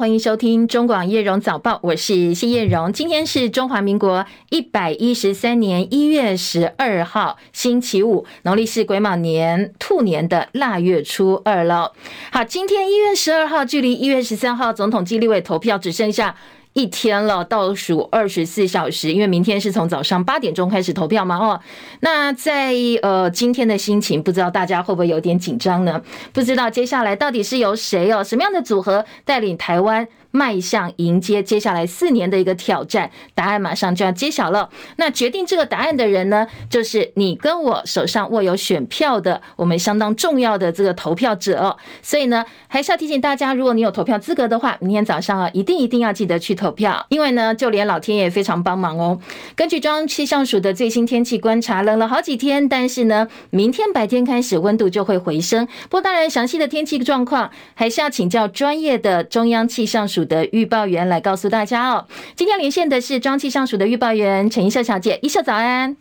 欢迎收听中广叶荣早报，我是谢叶荣。今天是中华民国一百一十三年一月十二号，星期五，农历是癸卯年兔年的腊月初二了。好，今天一月十二号，距离一月十三号总统及立委投票只剩下一天了，倒数二十四小时，因为明天是从早上八点钟开始投票嘛。哦，那在呃今天的心情，不知道大家会不会有点紧张呢？不知道接下来到底是由谁哦，什么样的组合带领台湾？迈向迎接接下来四年的一个挑战，答案马上就要揭晓了。那决定这个答案的人呢，就是你跟我手上握有选票的，我们相当重要的这个投票者。所以呢，还是要提醒大家，如果你有投票资格的话，明天早上啊，一定一定要记得去投票。因为呢，就连老天爷非常帮忙哦。根据中央气象署的最新天气观察，冷了好几天，但是呢，明天白天开始温度就会回升。不过当然，详细的天气状况还是要请教专业的中央气象署的预报员来告诉大家哦。今天连线的是中气象署的预报员陈一秀小姐，一秀早安。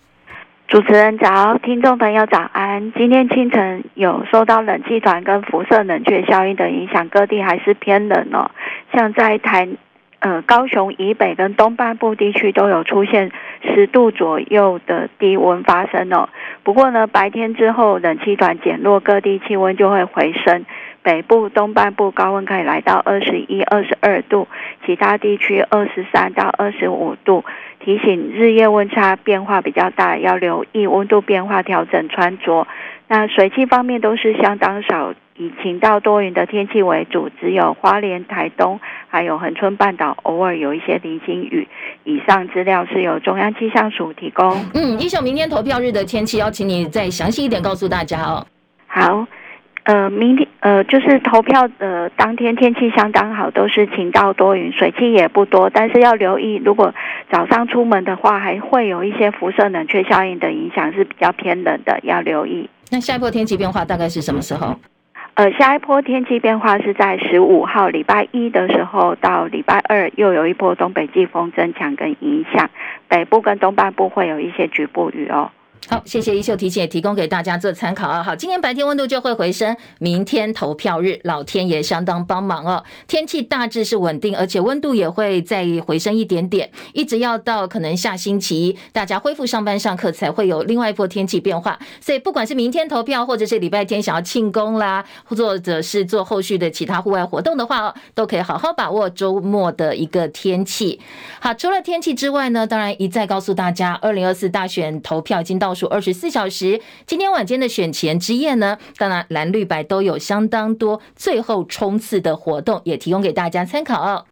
主持人早，听众朋友早安。今天清晨有受到冷气团跟辐射冷却效应的影响，各地还是偏冷哦。像在台呃高雄以北跟东半部地区都有出现十度左右的低温发生哦。不过呢，白天之后冷气团减弱，各地气温就会回升。北部、东半部高温可以来到二十一、二十二度，其他地区二十三到二十五度。提醒日夜温差变化比较大，要留意温度变化，调整穿着。那水汽方面都是相当少，以晴到多云的天气为主，只有花莲、台东还有恒春半岛偶尔有一些零星雨。以上资料是由中央气象署提供。嗯，一秀，明天投票日的天气，邀请你再详细一点告诉大家哦。好。呃，明天呃，就是投票的当天天气相当好，都是晴到多云，水汽也不多，但是要留意，如果早上出门的话，还会有一些辐射冷却效应的影响，是比较偏冷的，要留意。那下一波天气变化大概是什么时候？呃，下一波天气变化是在十五号礼拜一的时候到礼拜二，又有一波东北季风增强跟影响，北部跟东半部会有一些局部雨哦。好，谢谢一秀提醒，也提供给大家做参考啊。好，今天白天温度就会回升，明天投票日，老天爷相当帮忙哦。天气大致是稳定，而且温度也会再回升一点点，一直要到可能下星期，大家恢复上班上课才会有另外一波天气变化。所以不管是明天投票，或者是礼拜天想要庆功啦，或者是做后续的其他户外活动的话哦，都可以好好把握周末的一个天气。好，除了天气之外呢，当然一再告诉大家，二零二四大选投票已经到。倒数二十四小时，今天晚间的选前之夜呢，当然蓝绿白都有相当多最后冲刺的活动，也提供给大家参考哦。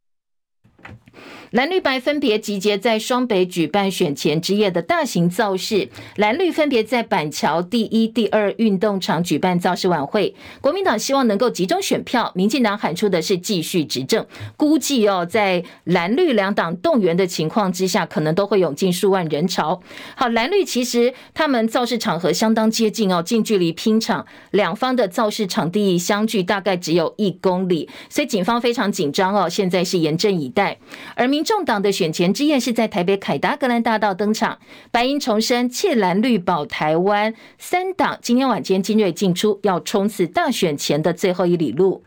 蓝绿白分别集结在双北举办选前之夜的大型造势，蓝绿分别在板桥第一、第二运动场举办造势晚会。国民党希望能够集中选票，民进党喊出的是继续执政。估计哦，在蓝绿两党动员的情况之下，可能都会涌进数万人潮。好，蓝绿其实他们造势场合相当接近哦，近距离拼场，两方的造势场地相距大概只有一公里，所以警方非常紧张哦，现在是严阵以待。而民众党的选前之夜是在台北凯达格兰大道登场，白银重生、窃蓝绿保台湾，三党今天晚间精锐进出，要冲刺大选前的最后一里路。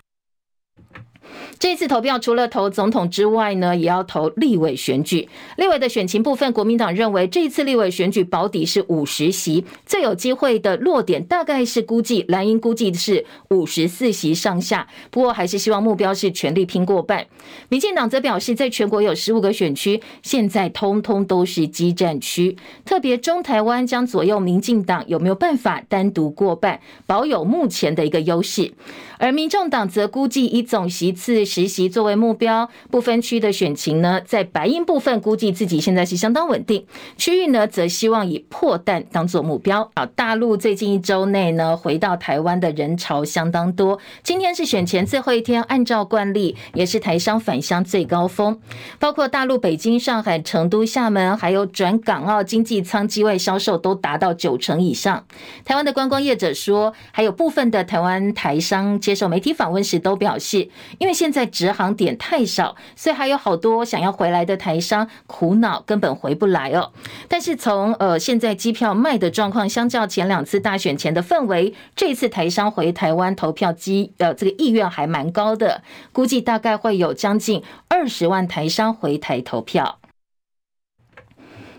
这次投票除了投总统之外呢，也要投立委选举。立委的选情部分，国民党认为这次立委选举保底是五十席，最有机会的落点大概是估计蓝营估计是五十四席上下。不过还是希望目标是全力拼过半。民进党则表示，在全国有十五个选区，现在通通都是激战区，特别中台湾将左右民进党有没有办法单独过半，保有目前的一个优势。而民众党则估计以总席次实习作为目标，不分区的选情呢，在白银部分估计自己现在是相当稳定，区域呢则希望以破蛋当做目标。啊，大陆最近一周内呢，回到台湾的人潮相当多。今天是选前最后一天，按照惯例也是台商返乡最高峰，包括大陆北京、上海、成都、厦门，还有转港澳经济舱机位销售都达到九成以上。台湾的观光业者说，还有部分的台湾台商。接受媒体访问时都表示，因为现在在直航点太少，所以还有好多想要回来的台商苦恼，根本回不来哦。但是从呃现在机票卖的状况，相较前两次大选前的氛围，这次台商回台湾投票机呃这个意愿还蛮高的，估计大概会有将近二十万台商回台投票。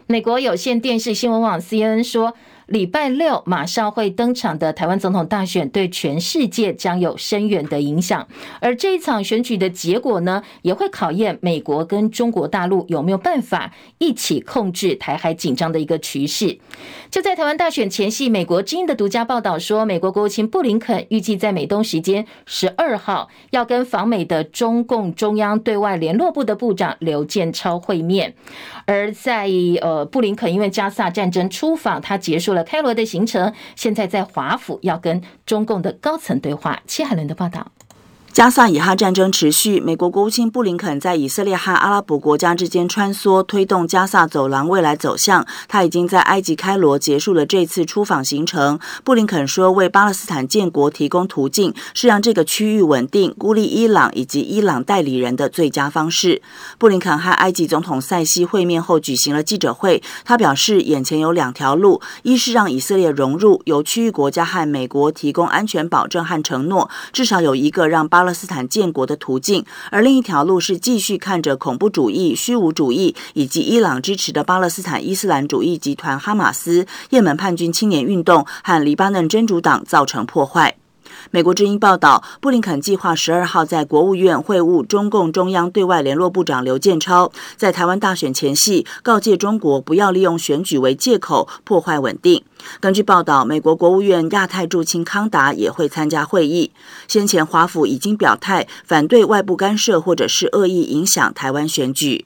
美国有线电视新闻网 CNN 说，礼拜六马上会登场的台湾总统大选，对全世界将有深远的影响。而这一场选举的结果呢，也会考验美国跟中国大陆有没有办法一起控制台海紧张的一个趋势。就在台湾大选前夕，美国之音的独家报道说，美国国务卿布林肯预计在美东时间十二号要跟访美的中共中央对外联络部的部长刘建超会面。而在呃，布林肯因为加萨战争出访，他结束了。开罗的行程，现在在华府要跟中共的高层对话。戚海伦的报道。加萨以哈战争持续，美国国务卿布林肯在以色列和阿拉伯国家之间穿梭，推动加萨走廊未来走向。他已经在埃及开罗结束了这次出访行程。布林肯说，为巴勒斯坦建国提供途径，是让这个区域稳定、孤立伊朗以及伊朗代理人的最佳方式。布林肯和埃及总统塞西会面后举行了记者会，他表示，眼前有两条路：一是让以色列融入，由区域国家和美国提供安全保证和承诺，至少有一个让巴。巴勒斯坦建国的途径，而另一条路是继续看着恐怖主义、虚无主义以及伊朗支持的巴勒斯坦伊斯兰主义集团哈马斯、也门叛军青年运动和黎巴嫩真主党造成破坏。美国之音报道，布林肯计划十二号在国务院会晤中共中央对外联络部长刘建超，在台湾大选前夕告诫中国不要利用选举为借口破坏稳定。根据报道，美国国务院亚太驻青康达也会参加会议。先前华府已经表态反对外部干涉或者是恶意影响台湾选举。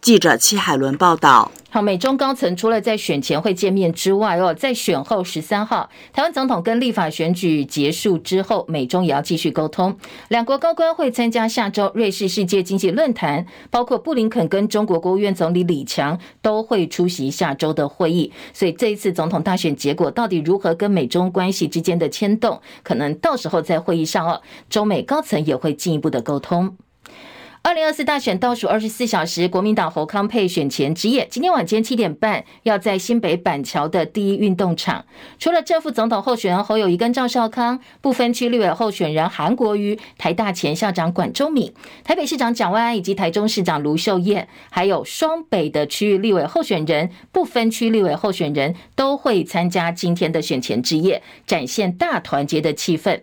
记者戚海伦报道。好，美中高层除了在选前会见面之外，哦，在选后十三号，台湾总统跟立法选举结束之后，美中也要继续沟通。两国高官会参加下周瑞士世界经济论坛，包括布林肯跟中国国务院总理李强都会出席下周的会议。所以这一次总统大选结果到底如何跟美中关系之间的牵动，可能到时候在会议上哦，中美高层也会进一步的沟通。二零二四大选倒数二十四小时，国民党侯康配选前之夜，今天晚间七点半要在新北板桥的第一运动场，除了正副总统候选人侯友宜跟赵少康，不分区立委候选人韩国瑜、台大前校长管中闵、台北市长蒋万安以及台中市长卢秀燕，还有双北的区域立委候选人、不分区立委候选人都会参加今天的选前之夜，展现大团结的气氛。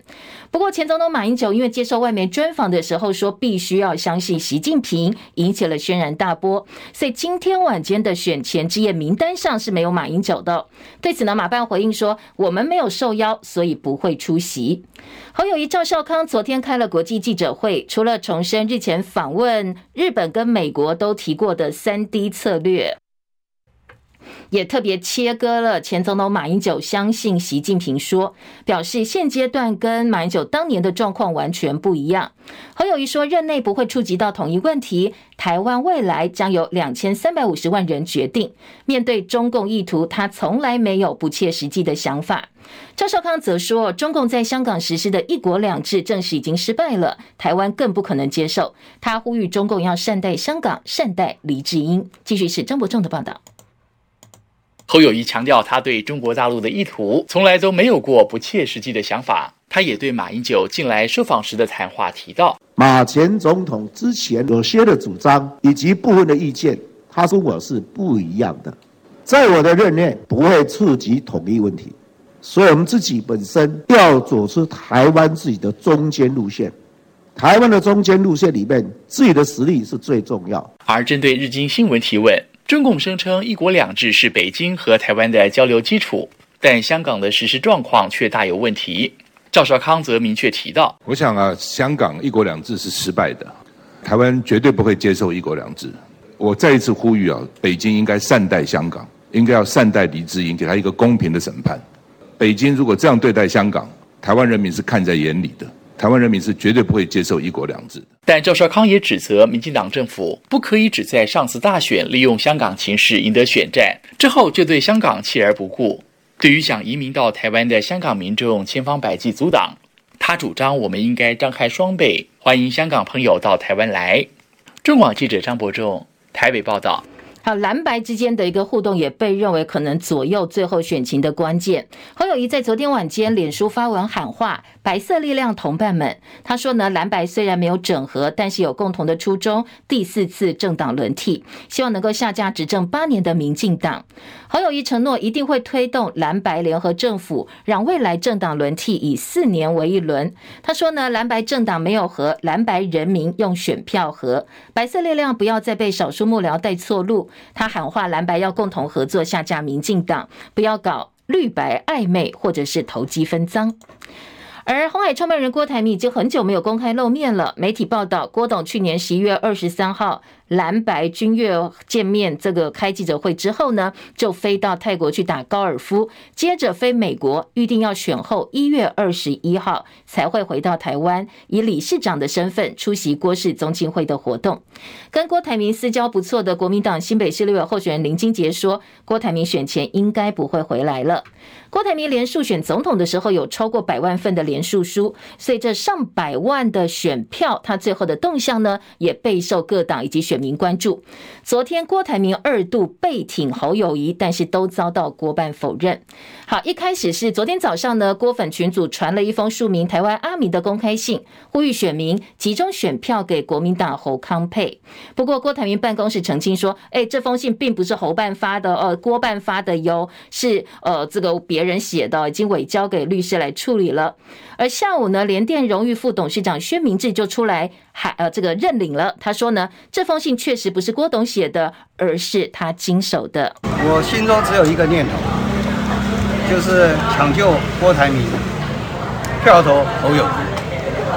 不过，前总统马英九因为接受外媒专访的时候说，必须要相信习近平，引起了轩然大波。所以今天晚间的选前之夜名单上是没有马英九的。对此呢，马办回应说，我们没有受邀，所以不会出席。侯友宜、赵少康昨天开了国际记者会，除了重申日前访问日本跟美国都提过的三 D 策略。也特别切割了前总统马英九相信习近平说，表示现阶段跟马英九当年的状况完全不一样。侯友宜说，任内不会触及到统一问题，台湾未来将由两千三百五十万人决定。面对中共意图，他从来没有不切实际的想法。赵少康则说，中共在香港实施的一国两制正式已经失败了，台湾更不可能接受。他呼吁中共要善待香港，善待黎智英。继续是张伯仲的报道。侯友谊强调，他对中国大陆的意图从来都没有过不切实际的想法。他也对马英九近来受访时的谈话提到，马前总统之前有些的主张以及部分的意见，他说我是不一样的。在我的任内不会触及统一问题，所以我们自己本身要走出台湾自己的中间路线。台湾的中间路线里面，自己的实力是最重要。而针对日经新闻提问。中共声称“一国两制”是北京和台湾的交流基础，但香港的实施状况却大有问题。赵少康则明确提到：“我想啊，香港‘一国两制’是失败的，台湾绝对不会接受‘一国两制’。我再一次呼吁啊，北京应该善待香港，应该要善待黎智英，给他一个公平的审判。北京如果这样对待香港，台湾人民是看在眼里的。”台湾人民是绝对不会接受一国两制的。但赵少康也指责民进党政府不可以只在上次大选利用香港情势赢得选战，之后就对香港弃而不顾。对于想移民到台湾的香港民众，千方百计阻挡。他主张我们应该张开双臂，欢迎香港朋友到台湾来。中广记者张伯仲台北报道。好，蓝白之间的一个互动也被认为可能左右最后选情的关键。侯友谊在昨天晚间脸书发文喊话白色力量同伴们，他说呢，蓝白虽然没有整合，但是有共同的初衷，第四次政党轮替，希望能够下架执政八年的民进党。侯友宜承诺一定会推动蓝白联合政府，让未来政党轮替以四年为一轮。他说呢，蓝白政党没有和，蓝白人民用选票和，白色力量不要再被少数幕僚带错路。他喊话蓝白要共同合作下架民进党，不要搞绿白暧昧或者是投机分赃。而红海创办人郭台铭已经很久没有公开露面了。媒体报道，郭董去年十一月二十三号。蓝白君越见面，这个开记者会之后呢，就飞到泰国去打高尔夫，接着飞美国，预定要选后一月二十一号才会回到台湾，以理事长的身份出席郭氏宗亲会的活动。跟郭台铭私交不错的国民党新北市立委候选人林金杰说，郭台铭选前应该不会回来了。郭台铭连署选总统的时候有超过百万份的连署书，所以这上百万的选票，他最后的动向呢，也备受各党以及选您关注。昨天郭台铭二度背挺侯友宜，但是都遭到郭办否认。好，一开始是昨天早上呢，郭粉群组传了一封署名台湾阿明的公开信，呼吁选民集中选票给国民党侯康沛。不过郭台铭办公室澄清说，哎，这封信并不是侯办发的，呃，郭办发的哟，是呃这个别人写的，已经委交给律师来处理了。而下午呢，联电荣誉副董事长薛明志就出来还呃这个认领了，他说呢，这封信确实不是郭董写的，而是他经手的。我心中只有一个念头，就是抢救郭台铭，票投侯友。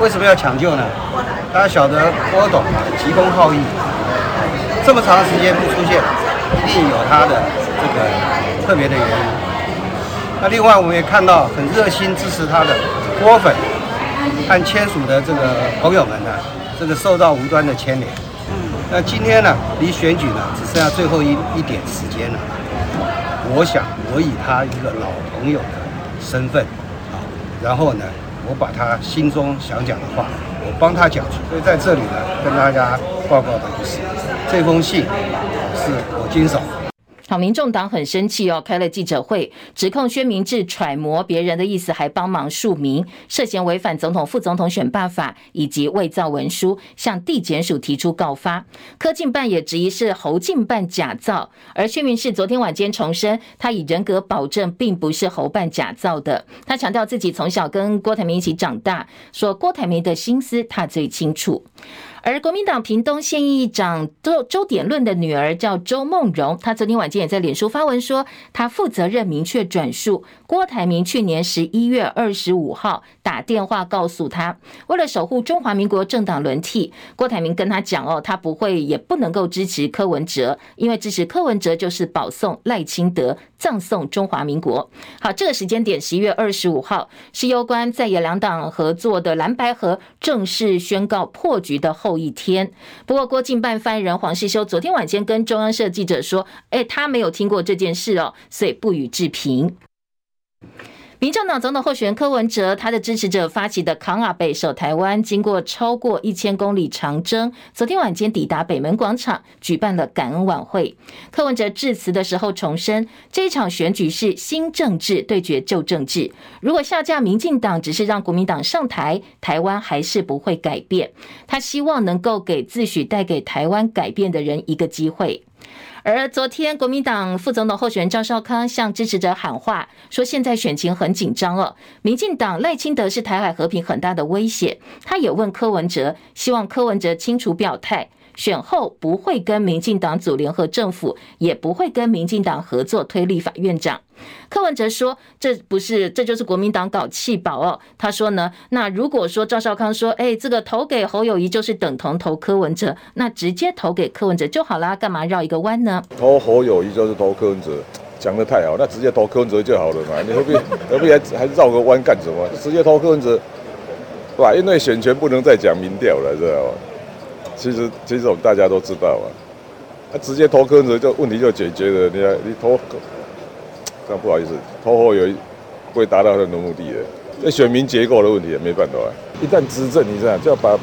为什么要抢救呢？大家晓得郭董急功好义，这么长时间不出现，一定有他的这个特别的原因。那另外我们也看到很热心支持他的郭粉和签署的这个朋友们呢，这个受到无端的牵连。那今天呢，离选举呢只剩下最后一一点时间了。我想我以他一个老朋友的身份啊，然后呢，我把他心中想讲的话，我帮他讲出。所以在这里呢，跟大家报告的就是，这封信是我经手。民众党很生气哦，开了记者会，指控薛明志揣摩别人的意思，还帮忙署名，涉嫌违反总统、副总统选罢法以及伪造文书，向地检署提出告发。科进办也质疑是侯进办假造，而薛明志昨天晚间重申，他以人格保证，并不是侯办假造的。他强调自己从小跟郭台铭一起长大，说郭台铭的心思他最清楚。而国民党屏东县议长周周典论的女儿叫周梦蓉，她昨天晚间也在脸书发文说，她负责任明确转述郭台铭去年十一月二十五号打电话告诉他，为了守护中华民国政党轮替，郭台铭跟他讲哦，他不会也不能够支持柯文哲，因为支持柯文哲就是保送赖清德，葬送中华民国。好，这个时间点十一月二十五号是攸关在野两党合作的蓝白合正式宣告破局的后一天，不过郭进办发言人黄世修昨天晚间跟中央社记者说：“哎，他没有听过这件事哦，所以不予置评。”民众党总统候选人柯文哲，他的支持者发起的扛阿北守台湾，经过超过一千公里长征，昨天晚间抵达北门广场，举办了感恩晚会。柯文哲致辞的时候重申，这一场选举是新政治对决旧政治。如果下架民进党，只是让国民党上台，台湾还是不会改变。他希望能够给自诩带给台湾改变的人一个机会。而昨天，国民党副总统候选人赵少康向支持者喊话，说现在选情很紧张哦。民进党赖清德是台海和平很大的威胁。他也问柯文哲，希望柯文哲清楚表态。选后不会跟民进党组联合政府，也不会跟民进党合作推立法院长。柯文哲说：“这不是，这就是国民党搞弃保哦。”他说呢，那如果说赵少康说：“哎，这个投给侯友宜就是等同投柯文哲，那直接投给柯文哲就好啦，干嘛绕一个弯呢？”投侯友宜就是投柯文哲，讲得太好，那直接投柯文哲就好了嘛，你何必何必还还绕个弯干什么？直接投柯文哲，对吧？因为选权不能再讲民调了，知道吧？其实，其实我们大家都知道啊，他直接投柯文哲就问题就解决了。你看，你投，这样不好意思，投后有会达到他的目的的。这选民结构的问题也没办法。一旦执政，你这样就要把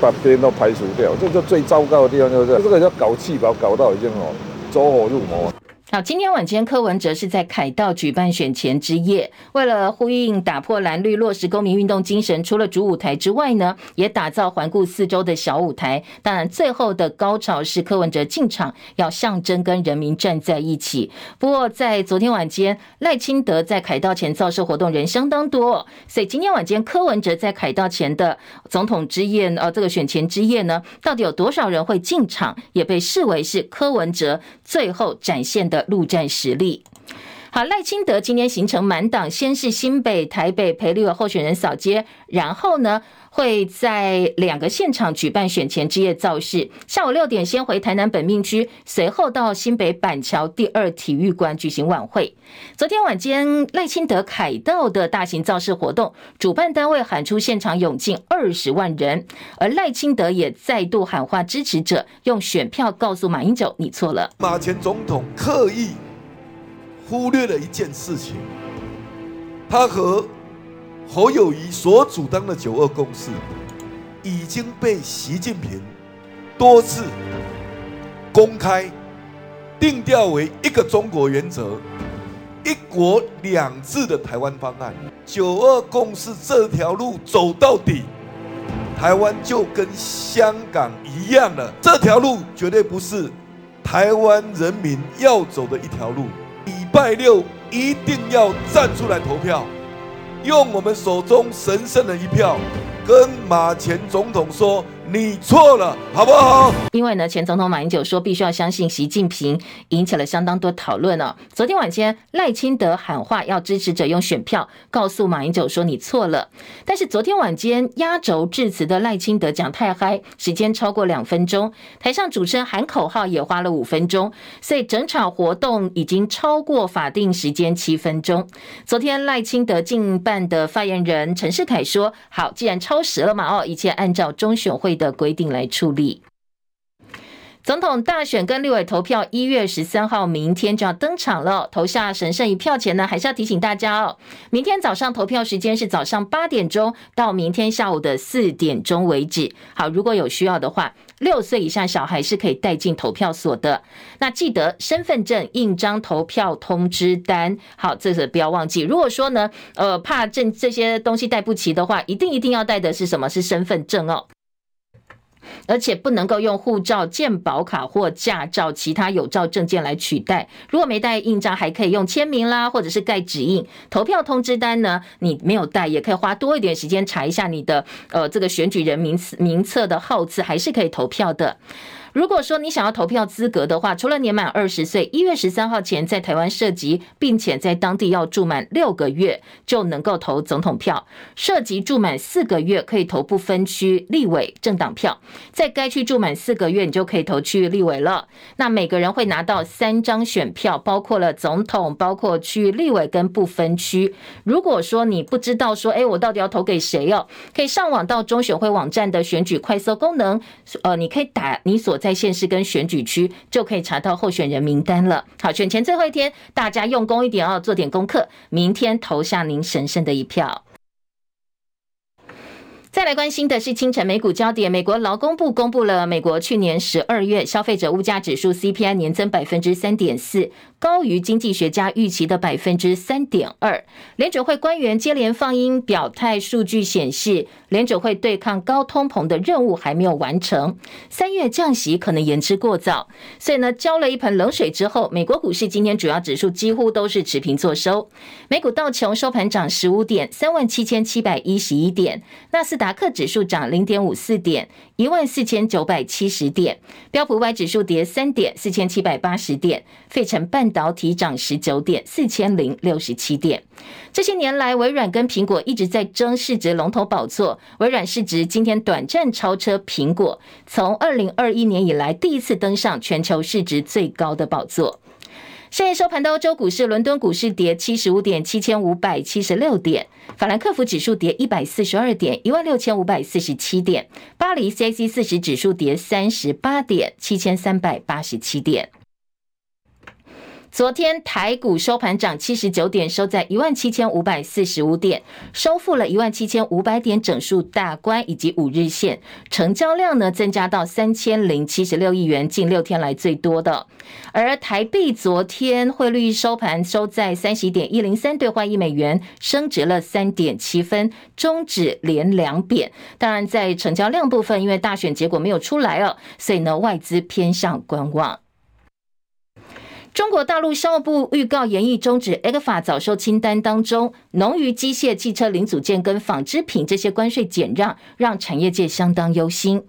把别人都排除掉，这就最糟糕的地方就是这，个叫搞气把搞到已经哦走火入魔。好，今天晚间柯文哲是在凯道举办选前之夜，为了呼应打破蓝绿、落实公民运动精神，除了主舞台之外呢，也打造环顾四周的小舞台。当然，最后的高潮是柯文哲进场，要象征跟人民站在一起。不过，在昨天晚间，赖清德在凯道前造势活动人相当多，所以今天晚间柯文哲在凯道前的总统之夜，呃，这个选前之夜呢，到底有多少人会进场，也被视为是柯文哲最后展现的。的陆战实力。好，赖清德今天行程满档，先是新北、台北陪立委候选人扫街，然后呢会在两个现场举办选前之夜造势。下午六点先回台南本命区，随后到新北板桥第二体育馆举行晚会。昨天晚间赖清德凯道的大型造势活动，主办单位喊出现场涌进二十万人，而赖清德也再度喊话支持者，用选票告诉马英九你错了。马前总统刻意。忽略了一件事情，他和侯友谊所主张的九二共识已经被习近平多次公开定调为一个中国原则、一国两制的台湾方案。九二共识这条路走到底，台湾就跟香港一样了。这条路绝对不是台湾人民要走的一条路。拜六一定要站出来投票，用我们手中神圣的一票，跟马前总统说。你错了，好不好？因为呢，前总统马英九说必须要相信习近平，引起了相当多讨论呢、昨天晚间赖清德喊话，要支持者用选票告诉马英九说你错了。但是昨天晚间压轴致辞的赖清德讲太嗨，时间超过两分钟，台上主持人喊口号也花了五分钟，所以整场活动已经超过法定时间七分钟。昨天赖清德进办的发言人陈世凯说：“好，既然超时了嘛，哦，一切按照中选会的规定来处理。总统大选跟立委投票，一月十三号明天就要登场了。投下神圣一票前呢，还是要提醒大家哦，明天早上投票时间是早上八点钟到明天下午的四点钟为止。好，如果有需要的话，六岁以下小孩是可以带进投票所的。那记得身份证、印章、投票通知单，好，这个不要忘记。如果说呢，呃，怕这这些东西带不齐的话，一定一定要带的是什么？是身份证哦。而且不能够用护照、健保卡或驾照、其他有照证件来取代。如果没带印章，还可以用签名啦，或者是盖指印。投票通知单呢，你没有带，也可以花多一点时间查一下你的呃这个选举人名名册的号次，还是可以投票的。如果说你想要投票资格的话，除了年满二十岁，一月十三号前在台湾设籍，并且在当地要住满六个月，就能够投总统票。设籍住满四个月可以投不分区立委政党票，在该区住满四个月，你就可以投区域立委了。那每个人会拿到三张选票，包括了总统，包括区域立委跟不分区。如果说你不知道说，哎，我到底要投给谁哦？可以上网到中选会网站的选举快搜功能，呃，你可以打你所。在县市跟选举区就可以查到候选人名单了。好，选前最后一天，大家用功一点哦，做点功课，明天投下您神圣的一票。再来关心的是清晨美股焦点，美国劳工部公布了美国去年十二月消费者物价指数 CPI 年增百分之三点四，高于经济学家预期的百分之三点二。联准会官员接连放音表态，数据显示联准会对抗高通膨的任务还没有完成，三月降息可能言之过早。所以呢，浇了一盆冷水之后，美国股市今天主要指数几乎都是持平作收。美股道琼收盘涨十五点，三万七千七百一十一点，纳斯达达克指数涨零点五四点，一万四千九百七十点；标普 Y 指数跌三点，四千七百八十点；费城半导体涨十九点，四千零六十七点。这些年来，微软跟苹果一直在争市值龙头宝座。微软市值今天短暂超车苹果，从二零二一年以来第一次登上全球市值最高的宝座。深夜收盘的欧洲股市，伦敦股市跌七十五点，七千五百七十六点；法兰克福指数跌一百四十二点，一万六千五百四十七点；巴黎 CAC 四十指数跌三十八点，七千三百八十七点。昨天台股收盘涨七十九点，收在一万七千五百四十五点，收复了一万七千五百点整数大关以及五日线，成交量呢增加到三千零七十六亿元，近六天来最多的。而台币昨天汇率收盘收在三十一点一零三兑换一美元，升值了三点七分，终止连两贬。当然，在成交量部分，因为大选结果没有出来了，所以呢外资偏向观望。中国大陆商务部预告研议终止 ECFA 早收清单当中，农渔机械、汽车零组件跟纺织品这些关税减让，让产业界相当忧心。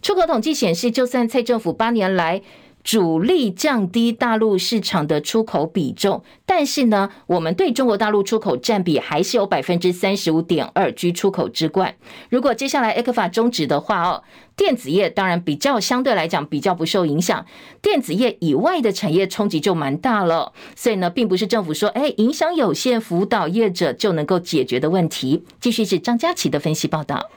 出口统计显示，就算蔡政府八年来，主力降低大陆市场的出口比重，但是呢，我们对中国大陆出口占比还是有百分之三十五点二，居出口之冠。如果接下来 ECFA 终止的话哦，电子业当然比较相对来讲比较不受影响，电子业以外的产业冲击就蛮大了。所以呢，并不是政府说哎影响有限，辅导业者就能够解决的问题。继续是张佳琪的分析报道。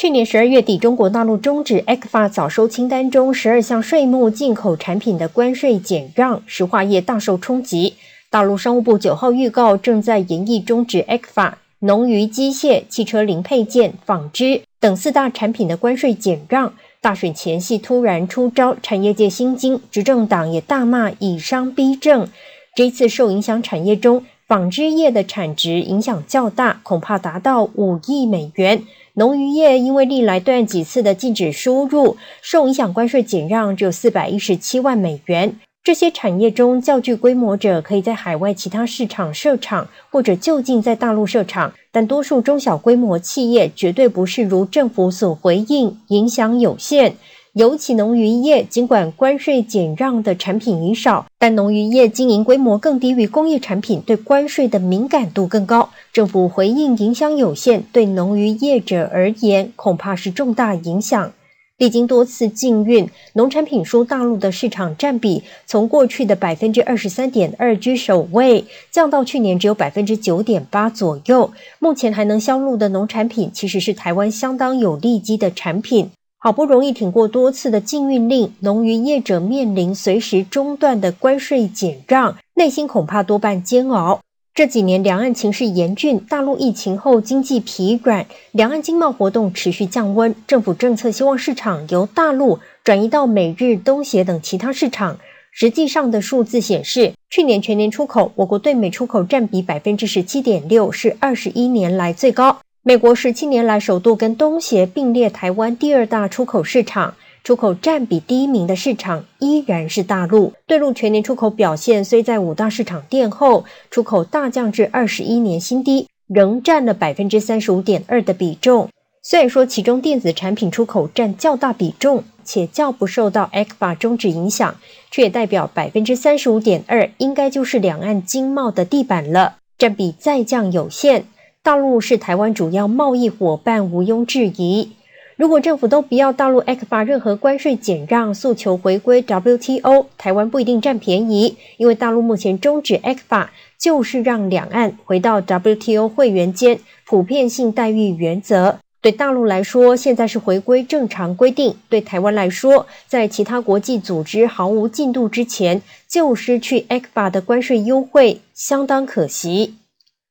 去年十二月底，中国大陆终止 ECFA 早收清单中十二项税目进口产品的关税减让，石化业大受冲击。大陆商务部九号预告，正在研议终止 ECFA 农渔机械、汽车零配件、纺织等四大产品的关税减让。大选前夕突然出招，产业界心惊，执政党也大骂以商逼政。这次受影响产业中，纺织业的产值影响较大，恐怕达到五亿美元。农渔业因为历来对几次的禁止输入，受影响关税减让只有四百一十七万美元。这些产业中较具规模者可以在海外其他市场设厂，或者就近在大陆设厂，但多数中小规模企业绝对不是如政府所回应，影响有限。尤其农渔业，尽管关税减让的产品已少，但农渔业经营规模更低于工业产品，对关税的敏感度更高。政府回应影响有限，对农渔业者而言，恐怕是重大影响。历经多次禁运，农产品输大陆的市场占比从过去的百分之二十三点二居首位，降到去年只有百分之九点八左右。目前还能销路的农产品，其实是台湾相当有利基的产品。好不容易挺过多次的禁运令，农渔业者面临随时中断的关税减让，内心恐怕多半煎熬。这几年两岸情势严峻，大陆疫情后经济疲软，两岸经贸活动持续降温，政府政策希望市场由大陆转移到美日、东协等其他市场。实际上的数字显示，去年全年出口，我国对美出口占比百分之十七点六，是二十一年来最高。美国十七年来首度跟东协并列台湾第二大出口市场，出口占比第一名的市场依然是大陆。对陆全年出口表现虽在五大市场垫后，出口大降至二十一年新低，仍占了百分之三十五点二的比重。虽然说其中电子产品出口占较大比重，且较不受到 ECFA 终止影响，却也代表百分之三十五点二应该就是两岸经贸的地板了，占比再降有限。大陆是台湾主要贸易伙伴，毋庸置疑。如果政府都不要大陆 ECFA 任何关税减让，诉求回归 WTO，台湾不一定占便宜，因为大陆目前终止 ECFA 就是让两岸回到 WTO 会员间普遍性待遇原则。对大陆来说，现在是回归正常规定；对台湾来说，在其他国际组织毫无进度之前，就失去 ECFA 的关税优惠，相当可惜。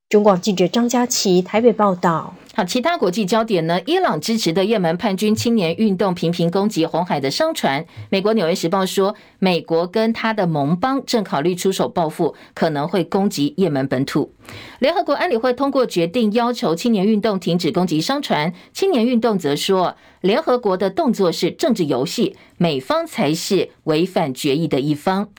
中广记者张佳琪台北报道。好，其他国际焦点呢？伊朗支持的也门叛军青年运动频频攻击红海的商船。美国《纽约时报》说，美国跟他的盟邦正考虑出手报复，可能会攻击也门本土。联合国安理会通过决定，要求青年运动停止攻击商船。青年运动则说，联合国的动作是政治游戏，美方才是违反决议的一方。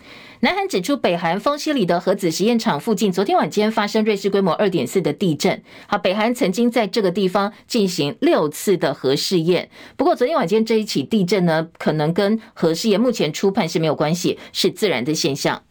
南韩指出，北韩丰西里的核子实验场附近，昨天晚间发生瑞士规模二点四的地震。好，北韩曾经在这个地方进行六次的核试验。不过，昨天晚间这一起地震呢，可能跟核试验目前初判是没有关系，是自然的现象。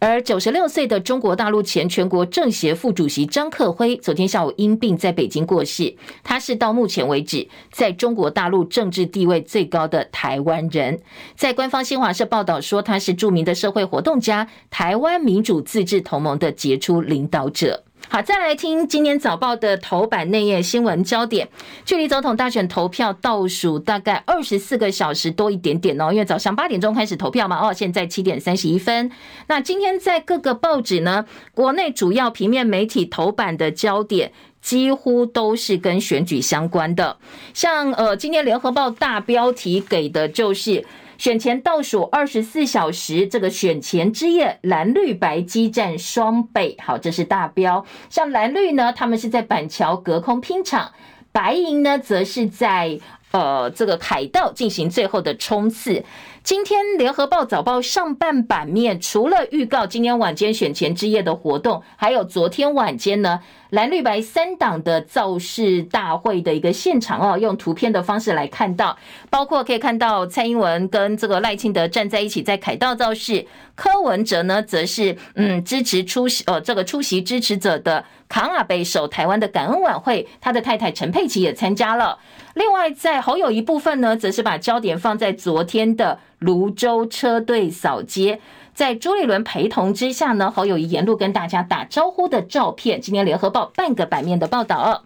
而九十六岁的中国大陆前全国政协副主席张克辉，昨天下午因病在北京过世。他是到目前为止在中国大陆政治地位最高的台湾人。在官方新华社报道说，他是著名的社会活动家，台湾民主自治同盟的杰出领导者。好，再来听今天早报的头版内页新闻焦点。距离总统大选投票倒数大概二十四个小时多一点点哦，因为早上八点钟开始投票嘛，哦，现在七点三十一分。那今天在各个报纸呢，国内主要平面媒体头版的焦点几乎都是跟选举相关的，像呃，今天联合报大标题给的就是。选前倒数二十四小时，这个选前之夜，蓝绿白激战双倍。好，这是大标。像蓝绿呢，他们是在板桥隔空拼场；白银呢，则是在呃这个凯道进行最后的冲刺。今天联合报早报上半版面，除了预告今天晚间选前之夜的活动，还有昨天晚间呢蓝绿白三党的造势大会的一个现场哦，用图片的方式来看到，包括可以看到蔡英文跟这个赖清德站在一起在凯道造势，柯文哲呢则是嗯支持出席呃这个出席支持者的扛阿北守台湾的感恩晚会，他的太太陈佩琪也参加了。另外在侯友一部分呢，则是把焦点放在昨天的。泸州车队扫街，在朱立伦陪同之下呢，侯友谊沿路跟大家打招呼的照片。今天联合报半个版面的报道。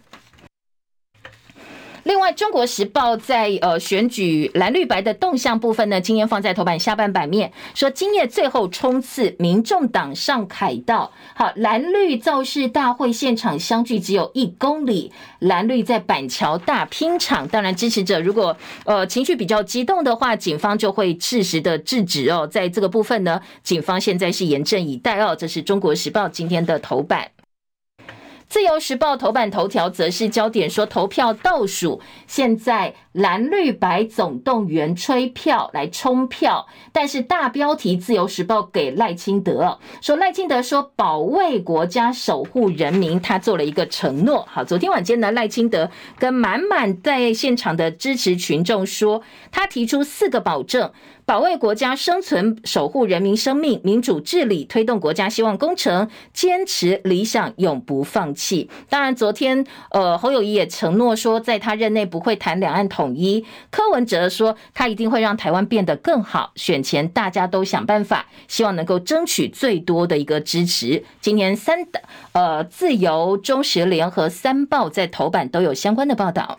另外，《中国时报》在呃选举蓝绿白的动向部分呢，今天放在头版下半版面，说今夜最后冲刺，民众党上凯道。好，蓝绿造势大会现场相距只有一公里，蓝绿在板桥大拼场。当然，支持者如果呃情绪比较激动的话，警方就会适时的制止哦。在这个部分呢，警方现在是严阵以待哦。这是《中国时报》今天的头版。自由时报头版头条则是焦点说投票倒数，现在蓝绿白总动员催票来冲票，但是大标题自由时报给赖清德说，赖清德说保卫国家守护人民，他做了一个承诺。好，昨天晚间呢，赖清德跟满满在现场的支持群众说，他提出四个保证。保卫国家生存，守护人民生命，民主治理，推动国家希望工程，坚持理想，永不放弃。当然，昨天呃，侯友谊也承诺说，在他任内不会谈两岸统一。柯文哲说，他一定会让台湾变得更好。选前大家都想办法，希望能够争取最多的一个支持。今年三的呃，自由、中时、联合三报在头版都有相关的报道。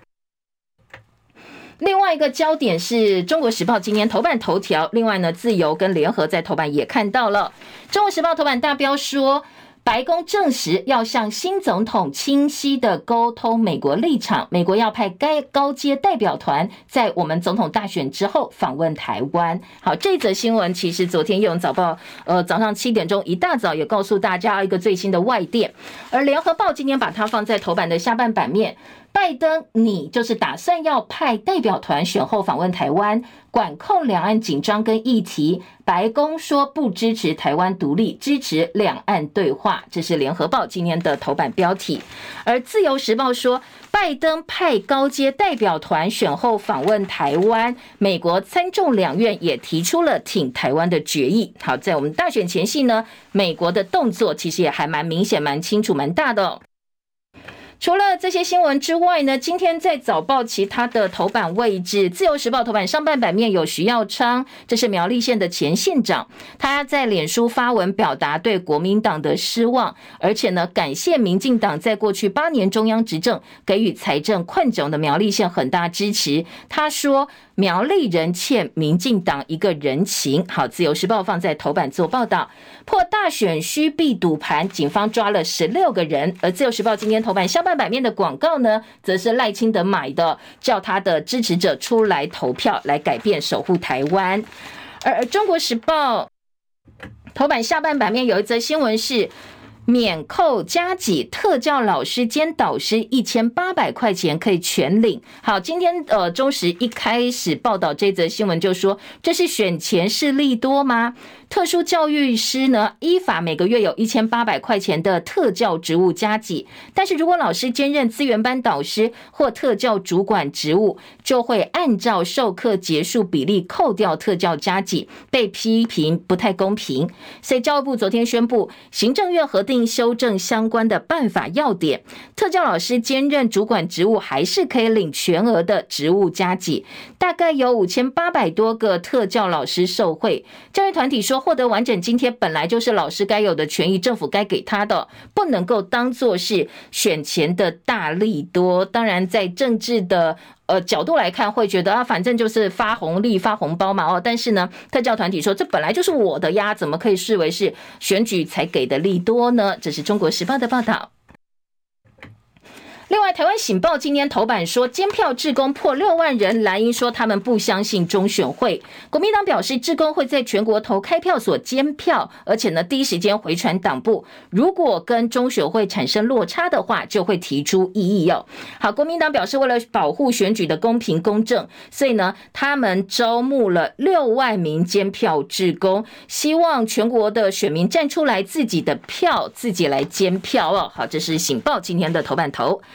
另外一个焦点是中国时报今天头版头条，另外呢，自由跟联合在头版也看到了。中国时报头版大标说，白宫证实要向新总统清晰的沟通美国立场，美国要派该高阶代表团在我们总统大选之后访问台湾。好，这则新闻其实昨天《用早报》呃早上七点钟一大早也告诉大家一个最新的外电，而联合报今天把它放在头版的下半版面。拜登，你就是打算要派代表团选后访问台湾，管控两岸紧张跟议题。白宫说不支持台湾独立，支持两岸对话。这是联合报今天的头版标题。而自由时报说，拜登派高阶代表团选后访问台湾，美国参众两院也提出了挺台湾的决议。好，在我们大选前夕呢，美国的动作其实也还蛮明显、蛮清楚、蛮大的哦。除了这些新闻之外呢，今天在早报其他的头版位置，《自由时报》头版上半版面有徐耀昌，这是苗栗县的前县长，他在脸书发文表达对国民党的失望，而且呢，感谢民进党在过去八年中央执政给予财政困窘的苗栗县很大支持。他说。苗栗人欠民进党一个人情。好，自由时报放在头版做报道，破大选需必赌盘，警方抓了十六个人。而自由时报今天头版下半版面的广告呢，则是赖清德买的，叫他的支持者出来投票，来改变守护台湾。而中国时报头版下半版面有一则新闻是。免扣加给特教老师兼导师一千八百块钱可以全领。好，今天呃中时一开始报道这则新闻就说，这是选前势力多吗？特殊教育师呢，依法每个月有一千八百块钱的特教职务加给，但是如果老师兼任资源班导师或特教主管职务，就会按照授课结束比例扣掉特教加给，被批评不太公平。所以教育部昨天宣布，行政院核定修正相关的办法要点，特教老师兼任主管职务还是可以领全额的职务加给，大概有五千八百多个特教老师受惠。教育团体说。获得完整津贴本来就是老师该有的权益，政府该给他的，不能够当做是选前的大利多。当然，在政治的呃角度来看，会觉得啊，反正就是发红利、发红包嘛哦。但是呢，特教团体说，这本来就是我的呀，怎么可以视为是选举才给的利多呢？这是中国时报的报道。另外，台湾醒报今天头版说，监票志工破六万人。蓝营说他们不相信中选会。国民党表示，志工会在全国投开票所监票，而且呢，第一时间回传党部。如果跟中选会产生落差的话，就会提出异议哟。好，国民党表示，为了保护选举的公平公正，所以呢，他们招募了六万名监票志工，希望全国的选民站出来，自己的票自己来监票哦。好，这是醒报今天的头版头。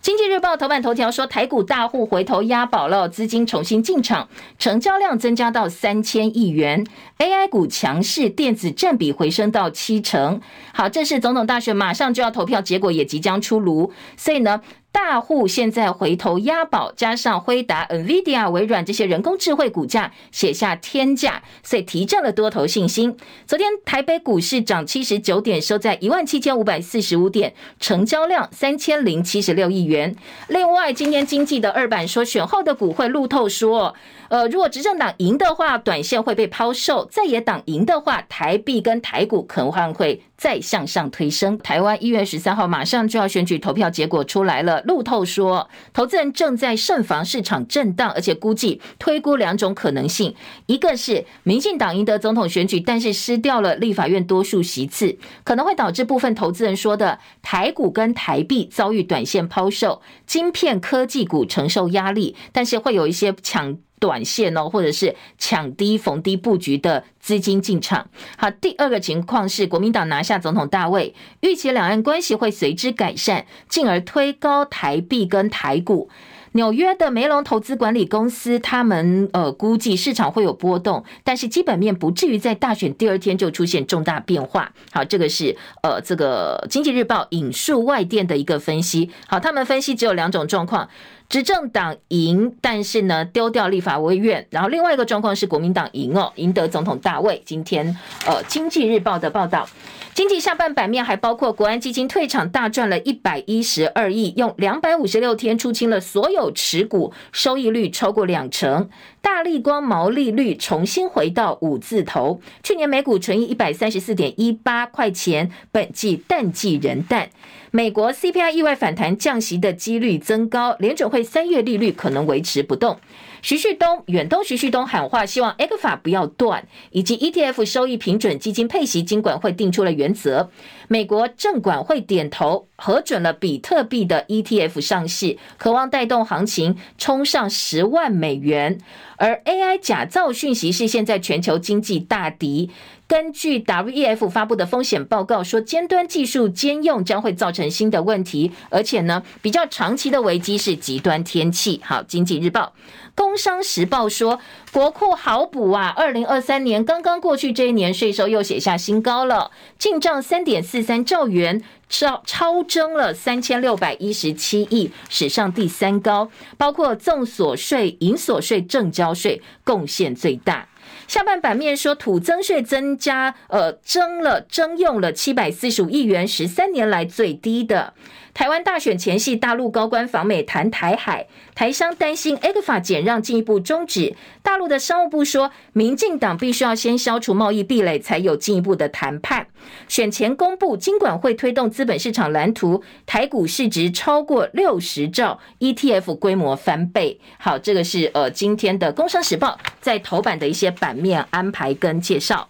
经济日报头版头条说，台股大户回头押宝了，资金重新进场，成交量增加到三千亿元。AI 股强势，电子占比回升到七成。好，这是总统大选马上就要投票，结果也即将出炉，所以呢。大户现在回头押宝，加上辉达、NVIDIA、微软这些人工智慧股价写下天价，所以提振了多头信心。昨天台北股市涨七十九点，收在一万七千五百四十五点，成交量三千零七十六亿。元。另外，今天经济的二版说，选后的股会路透说，呃，如果执政党赢的话，短线会被抛售；在野党赢的话，台币跟台股可能会再向上推升。台湾一月十三号马上就要选举投票结果出来了。路透说，投资人正在慎防市场震荡，而且估计推估两种可能性：一个是民进党赢得总统选举，但是失掉了立法院多数席次，可能会导致部分投资人说的台股跟台币遭遇短线抛售，晶片科技股承受压力，但是会有一些抢。短线哦，或者是抢低逢低布局的资金进场。好，第二个情况是国民党拿下总统大位，预期两岸关系会随之改善，进而推高台币跟台股。纽约的梅隆投资管理公司，他们呃估计市场会有波动，但是基本面不至于在大选第二天就出现重大变化。好，这个是呃这个经济日报引述外电的一个分析。好，他们分析只有两种状况。执政党赢，但是呢丢掉立法委员，然后另外一个状况是国民党赢哦，赢得总统大位。今天呃，经济日报的报道。经济下半版面还包括国安基金退场大赚了一百一十二亿，用两百五十六天出清了所有持股，收益率超过两成。大立光毛利率重新回到五字头，去年每股纯益一百三十四点一八块钱，本季淡季人淡。美国 CPI 意外反弹，降息的几率增高，联准会三月利率可能维持不动。徐旭东、远东徐旭东喊话，希望 X 法不要断，以及 ETF 收益平准基金配息，金管会定出了原则。美国证管会点头核准了比特币的 ETF 上市，渴望带动行情冲上十万美元。而 AI 假造讯息是现在全球经济大敌。根据 WEF 发布的风险报告说，尖端技术兼用将会造成新的问题，而且呢，比较长期的危机是极端天气。好，经济日报、工商时报说，国库好补啊，二零二三年刚刚过去这一年，税收又写下新高了，进账三点四三兆元，超超征了三千六百一十七亿，史上第三高，包括综所税、营所税、正交税贡献最大。下半版面说，土增税增加，呃，征了征用了七百四十五亿元，十三年来最低的。台湾大选前夕，大陆高官访美谈台海，台商担心 ECFA 减让进一步终止。大陆的商务部说，民进党必须要先消除贸易壁垒，才有进一步的谈判。选前公布，金管会推动资本市场蓝图，台股市值超过六十兆，ETF 规模翻倍。好，这个是呃今天的《工商时报》在头版的一些版面安排跟介绍。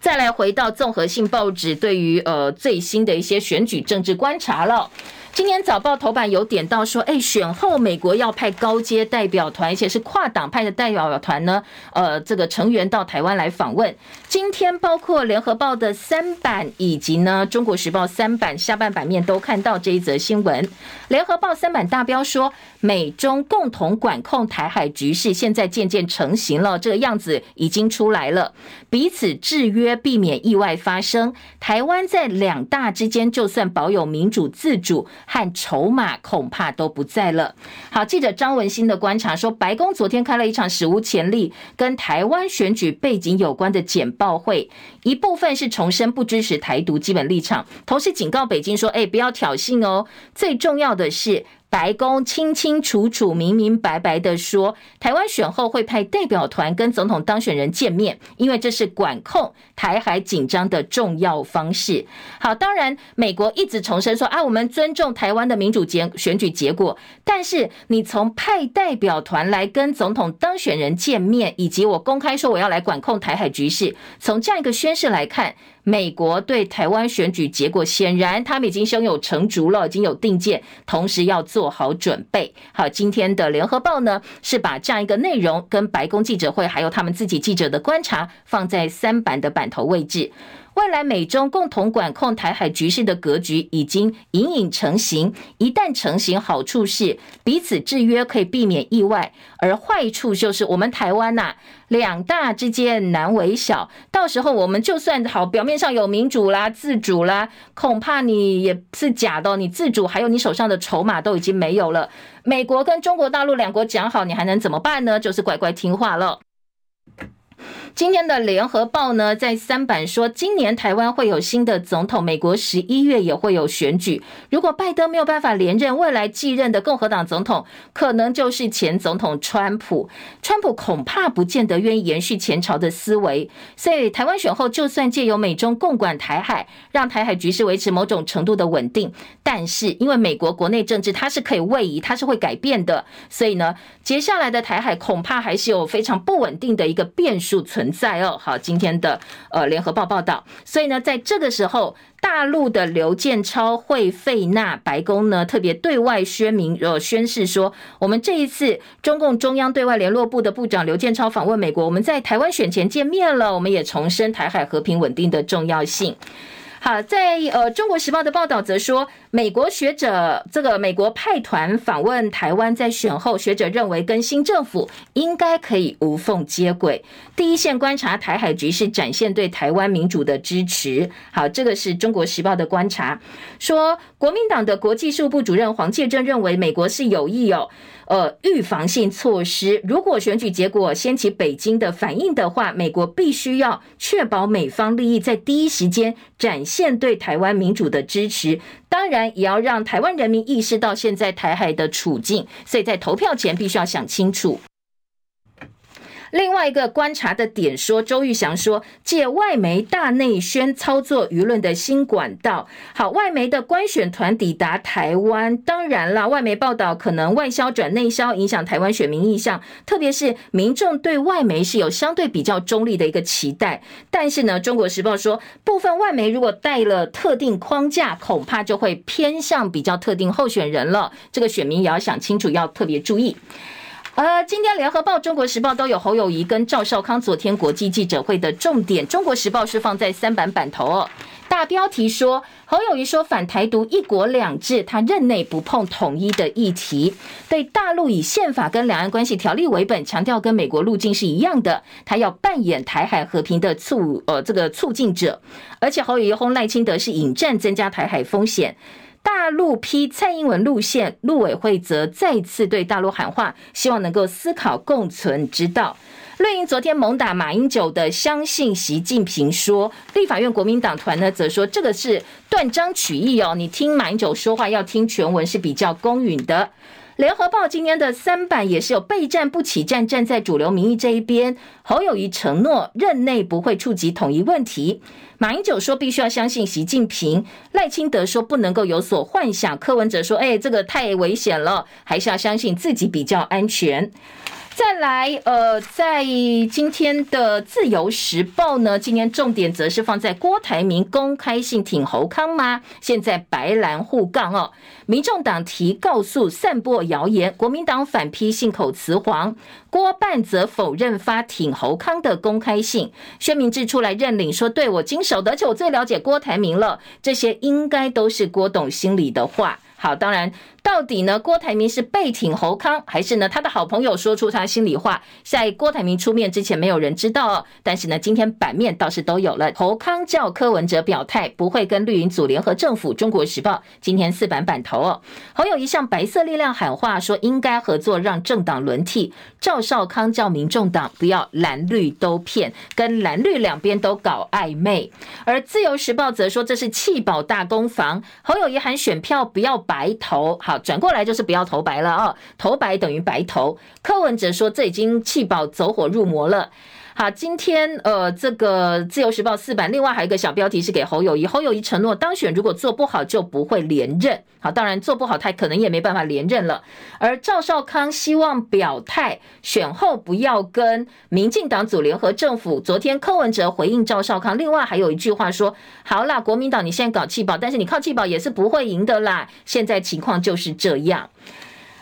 再来回到综合性报纸对于呃最新的一些选举政治观察了。今年早报头版有点到说，哎，选后美国要派高阶代表团，而且是跨党派的代表团呢，呃，这个成员到台湾来访问。今天包括联合报的三版以及呢中国时报三版下半版面都看到这一则新闻。联合报三版大标说，美中共同管控台海局势，现在渐渐成型了，这个样子已经出来了，彼此制约，避免意外发生。台湾在两大之间，就算保有民主自主和筹码，恐怕都不在了。好，记者张文新的观察说，白宫昨天开了一场史无前例跟台湾选举背景有关的简报会，一部分是重申不支持台独基本立场，同时警告北京说：“哎，不要挑衅哦。”最重要的是。白宫清清楚楚、明明白白的说，台湾选后会派代表团跟总统当选人见面，因为这是管控台海紧张的重要方式。好，当然美国一直重申说啊，我们尊重台湾的民主结选举结果，但是你从派代表团来跟总统当选人见面，以及我公开说我要来管控台海局势，从这样一个宣示来看。美国对台湾选举结果，显然他们已经胸有成竹了，已经有定见，同时要做好准备。好，今天的联合报呢，是把这样一个内容跟白宫记者会，还有他们自己记者的观察，放在三版的版头位置。未来美中共同管控台海局势的格局已经隐隐成型，一旦成型，好处是彼此制约，可以避免意外；而坏处就是我们台湾呐，两大之间难为小，到时候我们就算好，表面上有民主啦、自主啦，恐怕你也是假的，你自主还有你手上的筹码都已经没有了。美国跟中国大陆两国讲好，你还能怎么办呢？就是乖乖听话了。今天的联合报呢，在三版说，今年台湾会有新的总统，美国十一月也会有选举。如果拜登没有办法连任，未来继任的共和党总统可能就是前总统川普。川普恐怕不见得愿意延续前朝的思维，所以台湾选后就算借由美中共管台海，让台海局势维持某种程度的稳定，但是因为美国国内政治它是可以位移，它是会改变的，所以呢，接下来的台海恐怕还是有非常不稳定的一个变数存在哦，好，今天的呃联合报报道，所以呢，在这个时候，大陆的刘建超会费纳白宫呢特别对外宣明呃宣誓说，我们这一次中共中央对外联络部的部长刘建超访问美国，我们在台湾选前见面了，我们也重申台海和平稳定的重要性。好，在呃，《中国时报》的报道则说，美国学者这个美国派团访问台湾，在选后，学者认为跟新政府应该可以无缝接轨，第一线观察台海局势，展现对台湾民主的支持。好，这个是中国时报的观察，说国民党的国际事务部主任黄介正认为，美国是有意有。呃，预防性措施，如果选举结果掀起北京的反应的话，美国必须要确保美方利益在第一时间展现对台湾民主的支持，当然也要让台湾人民意识到现在台海的处境，所以在投票前必须要想清楚。另外一个观察的点说，周玉祥说，借外媒大内宣操作舆论的新管道。好，外媒的观选团抵达台湾，当然啦，外媒报道可能外销转内销，影响台湾选民意向，特别是民众对外媒是有相对比较中立的一个期待。但是呢，中国时报说，部分外媒如果带了特定框架，恐怕就会偏向比较特定候选人了。这个选民也要想清楚，要特别注意。呃，今天联合报、中国时报都有侯友宜跟赵少康昨天国际记者会的重点。中国时报是放在三版版头哦，大标题说侯友宜说反台独、一国两制，他任内不碰统一的议题，对大陆以宪法跟两岸关系条例为本，强调跟美国路径是一样的，他要扮演台海和平的促呃这个促进者，而且侯友宜轰赖清德是引战，增加台海风险。大陆批蔡英文路线，陆委会则再次对大陆喊话，希望能够思考共存之道。绿营昨天猛打马英九的相信习近平说，立法院国民党团呢则说这个是断章取义哦，你听马英九说话要听全文是比较公允的。联合报今天的三版也是有备战不起战，站在主流民意这一边。侯友谊承诺任内不会触及统一问题。马英九说必须要相信习近平。赖清德说不能够有所幻想。柯文哲说，哎，这个太危险了，还是要相信自己比较安全。再来，呃，在今天的自由时报呢，今天重点则是放在郭台铭公开信挺侯康吗？现在白蓝互杠哦，民众党提告诉散播谣言，国民党反批信口雌黄，郭半则否认发挺侯康的公开信。薛明志出来认领说，对我经手的，而且我最了解郭台铭了，这些应该都是郭董心里的话。好，当然。到底呢？郭台铭是背挺侯康，还是呢他的好朋友说出他心里话？在郭台铭出面之前，没有人知道哦。但是呢，今天版面倒是都有了。侯康叫柯文哲表态，不会跟绿营组联合政府。中国时报今天四版版头哦，侯友宜向白色力量喊话，说应该合作，让政党轮替。赵少康叫民众党不要蓝绿都骗，跟蓝绿两边都搞暧昧。而自由时报则说这是弃保大攻防，侯友宜喊选票不要白投，好，转过来就是不要投白了啊，投白等于白投。柯文哲说这已经气饱走火入魔了。好，今天呃，这个自由时报四版，另外还有一个小标题是给侯友宜，侯友宜承诺当选如果做不好就不会连任。好，当然做不好他可能也没办法连任了。而赵少康希望表态，选后不要跟民进党组联合政府。昨天柯文哲回应赵少康，另外还有一句话说：好啦，国民党你现在搞气保，但是你靠气保也是不会赢的啦。现在情况就是这样。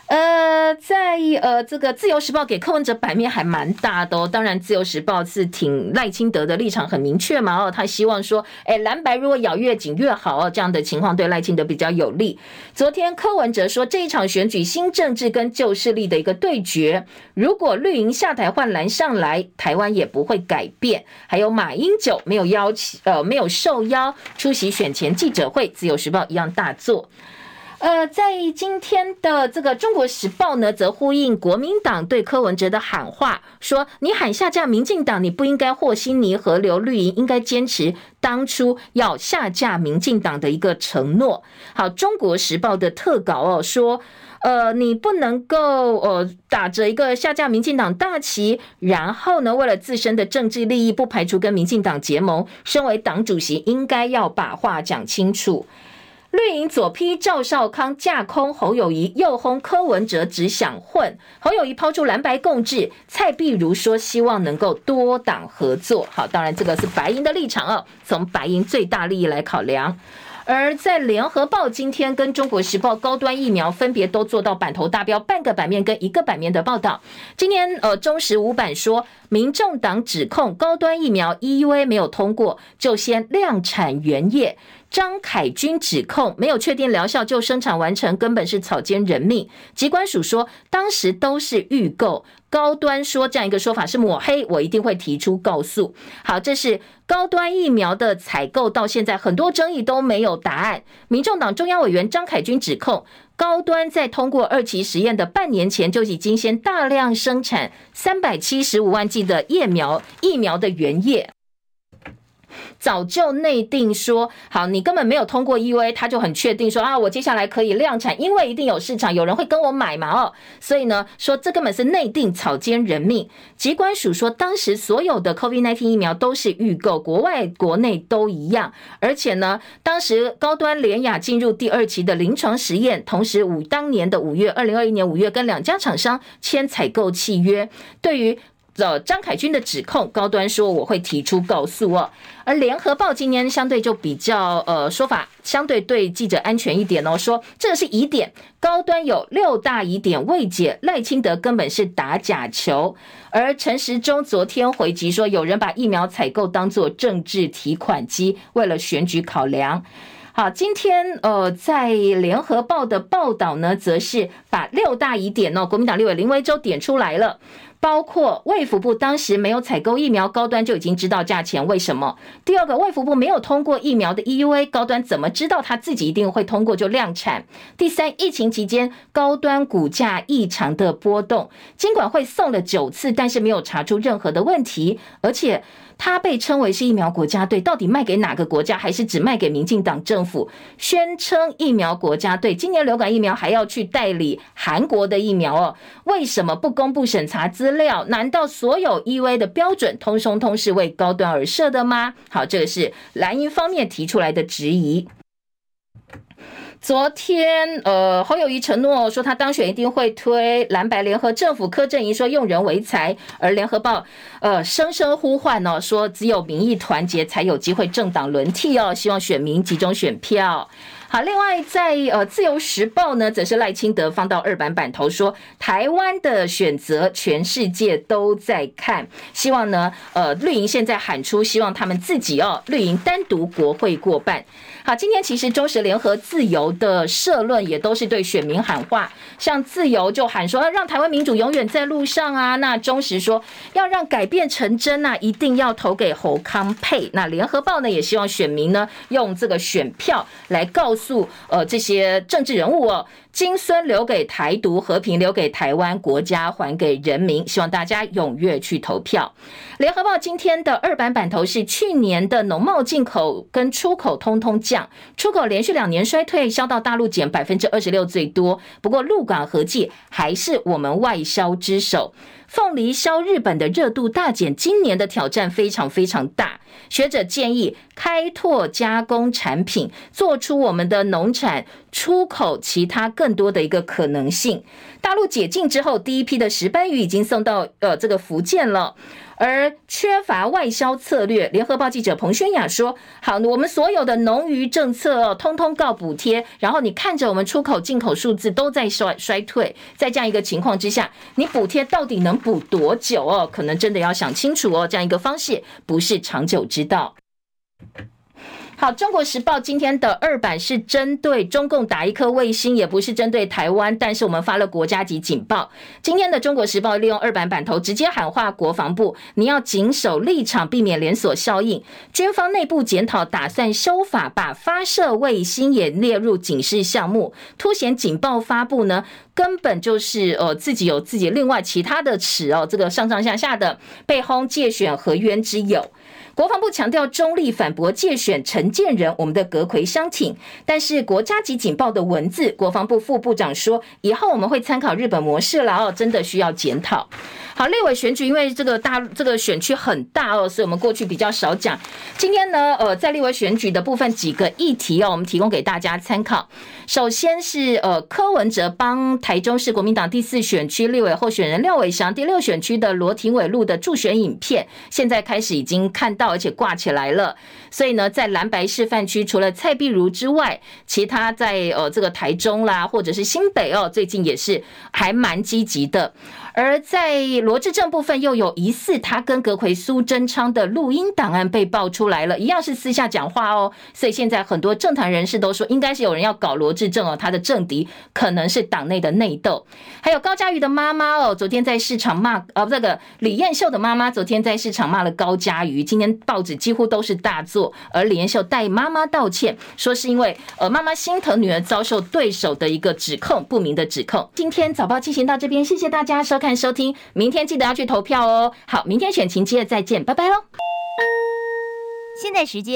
呃，在呃这个自由时报给柯文哲版面还蛮大的哦。当然，自由时报是挺赖清德的立场很明确嘛哦，他希望说，哎，蓝白如果咬越紧越好哦，这样的情况对赖清德比较有利。昨天柯文哲说，这一场选举新政治跟旧势力的一个对决，如果绿营下台换蓝上来，台湾也不会改变。还有马英九没有邀请，呃，没有受邀出席选前记者会，自由时报一样大作。呃，在今天的这个《中国时报》呢，则呼应国民党对柯文哲的喊话，说：“你喊下架民进党，你不应该和稀泥河流绿营，应该坚持当初要下架民进党的一个承诺。”好，《中国时报》的特稿哦说：“呃，你不能够呃打着一个下架民进党大旗，然后呢，为了自身的政治利益，不排除跟民进党结盟。身为党主席，应该要把话讲清楚。”绿营左批赵少康架空侯友宜，右轰柯文哲只想混。侯友宜抛出蓝白共治，蔡壁如说希望能够多党合作。好，当然这个是白银的立场哦，从白银最大利益来考量。而在联合报今天跟中国时报高端疫苗分别都做到版头大标，半个版面跟一个版面的报道。今天呃中时五版说，民众党指控高端疫苗 EUA 没有通过，就先量产原液。张凯军指控没有确定疗效就生产完成，根本是草菅人命。疾管署说当时都是预购，高端说这样一个说法是抹黑，我一定会提出告诉。好，这是高端疫苗的采购到现在很多争议都没有答案。民众党中央委员张凯军指控高端在通过二期实验的半年前就已经先大量生产三百七十五万剂的疫苗疫苗的原液。早就内定说好，你根本没有通过 EUA，他就很确定说啊，我接下来可以量产，因为一定有市场，有人会跟我买嘛哦，所以呢，说这根本是内定，草菅人命。疾管署说，当时所有的 COVID-19 疫苗都是预购，国外国内都一样，而且呢，当时高端联雅进入第二期的临床实验，同时五当年的五月，二零二一年五月，跟两家厂商签采购契约，对于。呃，张凯军的指控，高端说我会提出告诉哦。而联合报今年相对就比较呃说法相对对记者安全一点哦，说这是疑点，高端有六大疑点未解，赖清德根本是打假球。而陈时中昨天回击说，有人把疫苗采购当作政治提款机，为了选举考量。好，今天呃在联合报的报道呢，则是把六大疑点哦，国民党立委林为洲点出来了。包括卫福部当时没有采购疫苗，高端就已经知道价钱，为什么？第二个，卫福部没有通过疫苗的 EUA，高端怎么知道他自己一定会通过就量产？第三，疫情期间高端股价异常的波动，金管会送了九次，但是没有查出任何的问题，而且。它被称为是疫苗国家队，到底卖给哪个国家，还是只卖给民进党政府？宣称疫苗国家队，今年流感疫苗还要去代理韩国的疫苗哦？为什么不公布审查资料？难道所有 E V 的标准通通通是为高端而设的吗？好，这个是蓝营方面提出来的质疑。昨天，呃，侯友宜承诺说他当选一定会推蓝白联合政府，柯震宇说用人为才，而联合报，呃，声声呼唤哦，说只有民意团结才有机会政党轮替哦，希望选民集中选票。好，另外在呃自由时报呢，则是赖清德放到二版版头说，台湾的选择全世界都在看，希望呢呃绿营现在喊出希望他们自己哦绿营单独国会过半。好，今天其实中时联合自由的社论也都是对选民喊话，像自由就喊说，让台湾民主永远在路上啊。那中时说要让改变成真啊，一定要投给侯康沛。那联合报呢也希望选民呢用这个选票来告诉呃这些政治人物哦。金孙留给台独，和平留给台湾，国家还给人民。希望大家踊跃去投票。联合报今天的二版版头是去年的农贸进口跟出口通通出口连续两年衰退，销到大陆减百分之二十六最多。不过陆港合计还是我们外销之首。凤梨销日本的热度大减，今年的挑战非常非常大。学者建议开拓加工产品，做出我们的农产出口其他更多的一个可能性。大陆解禁之后，第一批的石斑鱼已经送到呃这个福建了。而缺乏外销策略，联合报记者彭轩雅说：“好，我们所有的农渔政策哦，通通告补贴。然后你看着我们出口进口数字都在衰衰退，在这样一个情况之下，你补贴到底能补多久哦？可能真的要想清楚哦，这样一个方式不是长久之道。”好，《中国时报》今天的二版是针对中共打一颗卫星，也不是针对台湾，但是我们发了国家级警报。今天的《中国时报》利用二版版头直接喊话国防部，你要谨守立场，避免连锁效应。军方内部检讨，打算修法，把发射卫星也列入警示项目，凸显警报发布呢，根本就是呃自己有自己另外其他的尺哦，这个上上下下的被轰介选和冤之有。国防部强调中立，反驳借选陈建仁，我们的阁揆相挺。但是国家级警报的文字，国防部副部长说，以后我们会参考日本模式了哦，真的需要检讨。好，立委选举因为这个大这个选区很大哦，所以我们过去比较少讲。今天呢，呃，在立委选举的部分几个议题哦，我们提供给大家参考。首先是呃柯文哲帮台中市国民党第四选区立委候选人廖伟翔，第六选区的罗廷伟录的助选影片，现在开始已经看到而且挂起来了。所以呢，在蓝白示范区，除了蔡碧如之外，其他在呃这个台中啦或者是新北哦，最近也是还蛮积极的。而在罗志政部分，又有疑似他跟阁揆苏贞昌的录音档案被爆出来了，一样是私下讲话哦。所以现在很多政坛人士都说，应该是有人要搞罗志政哦，他的政敌可能是党内的内斗。还有高嘉瑜的妈妈哦，昨天在市场骂呃，这个李彦秀的妈妈昨天在市场骂了高嘉瑜，今天报纸几乎都是大作。而李彦秀代妈妈道歉，说是因为呃妈妈心疼女儿遭受对手的一个指控，不明的指控。今天早报进行到这边，谢谢大家收看。看收听，明天记得要去投票哦。好，明天选情接着再见，拜拜喽。现在时间。